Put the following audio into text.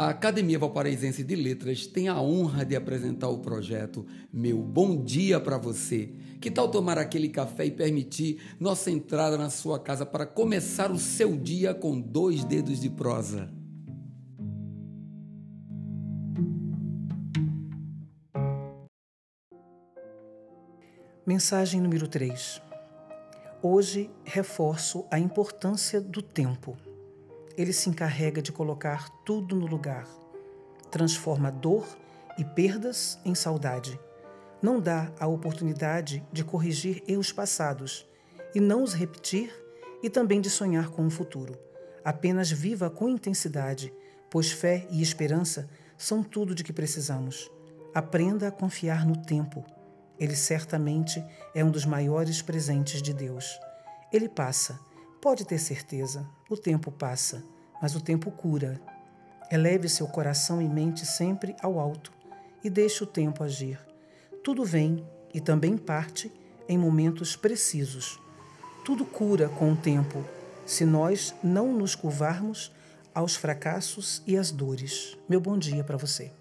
A Academia Valparaísense de Letras tem a honra de apresentar o projeto Meu Bom Dia para Você. Que tal tomar aquele café e permitir nossa entrada na sua casa para começar o seu dia com dois dedos de prosa? Mensagem número 3. Hoje reforço a importância do tempo. Ele se encarrega de colocar tudo no lugar. Transforma dor e perdas em saudade. Não dá a oportunidade de corrigir erros passados e não os repetir e também de sonhar com o futuro. Apenas viva com intensidade, pois fé e esperança são tudo de que precisamos. Aprenda a confiar no tempo ele certamente é um dos maiores presentes de Deus. Ele passa, pode ter certeza, o tempo passa, mas o tempo cura. Eleve seu coração e mente sempre ao alto e deixe o tempo agir. Tudo vem e também parte em momentos precisos. Tudo cura com o tempo, se nós não nos curvarmos aos fracassos e às dores. Meu bom dia para você.